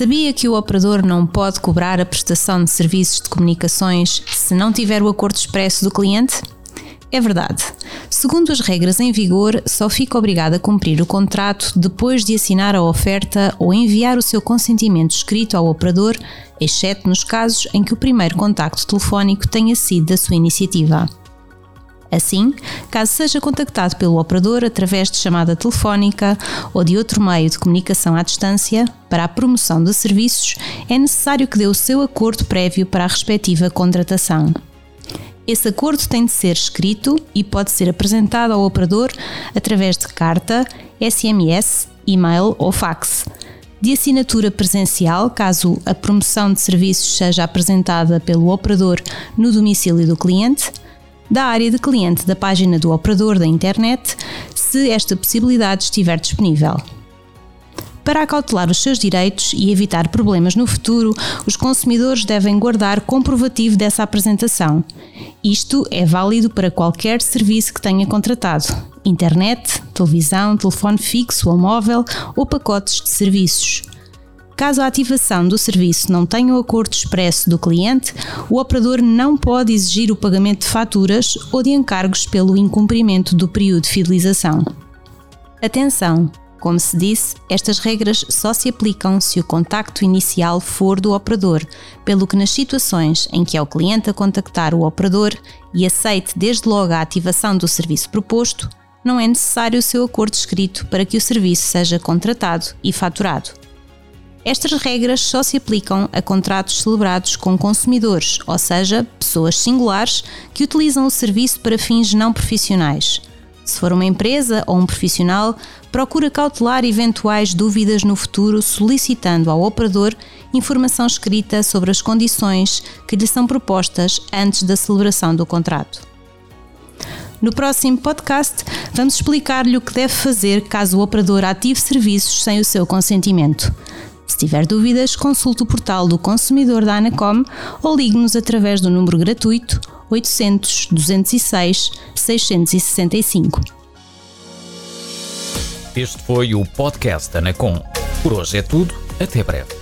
Sabia que o operador não pode cobrar a prestação de serviços de comunicações se não tiver o acordo expresso do cliente? É verdade. Segundo as regras em vigor, só fica obrigado a cumprir o contrato depois de assinar a oferta ou enviar o seu consentimento escrito ao operador, exceto nos casos em que o primeiro contacto telefónico tenha sido da sua iniciativa. Assim, caso seja contactado pelo operador através de chamada telefónica ou de outro meio de comunicação à distância para a promoção de serviços, é necessário que dê o seu acordo prévio para a respectiva contratação. Esse acordo tem de ser escrito e pode ser apresentado ao operador através de carta, SMS, e-mail ou fax. De assinatura presencial, caso a promoção de serviços seja apresentada pelo operador no domicílio do cliente, da área de cliente da página do operador da internet, se esta possibilidade estiver disponível. Para acautelar os seus direitos e evitar problemas no futuro, os consumidores devem guardar comprovativo dessa apresentação. Isto é válido para qualquer serviço que tenha contratado: internet, televisão, telefone fixo ou móvel ou pacotes de serviços. Caso a ativação do serviço não tenha o acordo expresso do cliente, o operador não pode exigir o pagamento de faturas ou de encargos pelo incumprimento do período de fidelização. Atenção! Como se disse, estas regras só se aplicam se o contacto inicial for do operador, pelo que nas situações em que é o cliente a contactar o operador e aceite desde logo a ativação do serviço proposto, não é necessário o seu acordo escrito para que o serviço seja contratado e faturado. Estas regras só se aplicam a contratos celebrados com consumidores, ou seja, pessoas singulares que utilizam o serviço para fins não profissionais. Se for uma empresa ou um profissional, procura cautelar eventuais dúvidas no futuro solicitando ao operador informação escrita sobre as condições que lhe são propostas antes da celebração do contrato. No próximo podcast, vamos explicar-lhe o que deve fazer caso o operador ative serviços sem o seu consentimento. Se tiver dúvidas, consulte o portal do consumidor da Anacom ou ligue-nos através do número gratuito 800 206 665. Este foi o podcast Anacom. Por hoje é tudo. Até breve.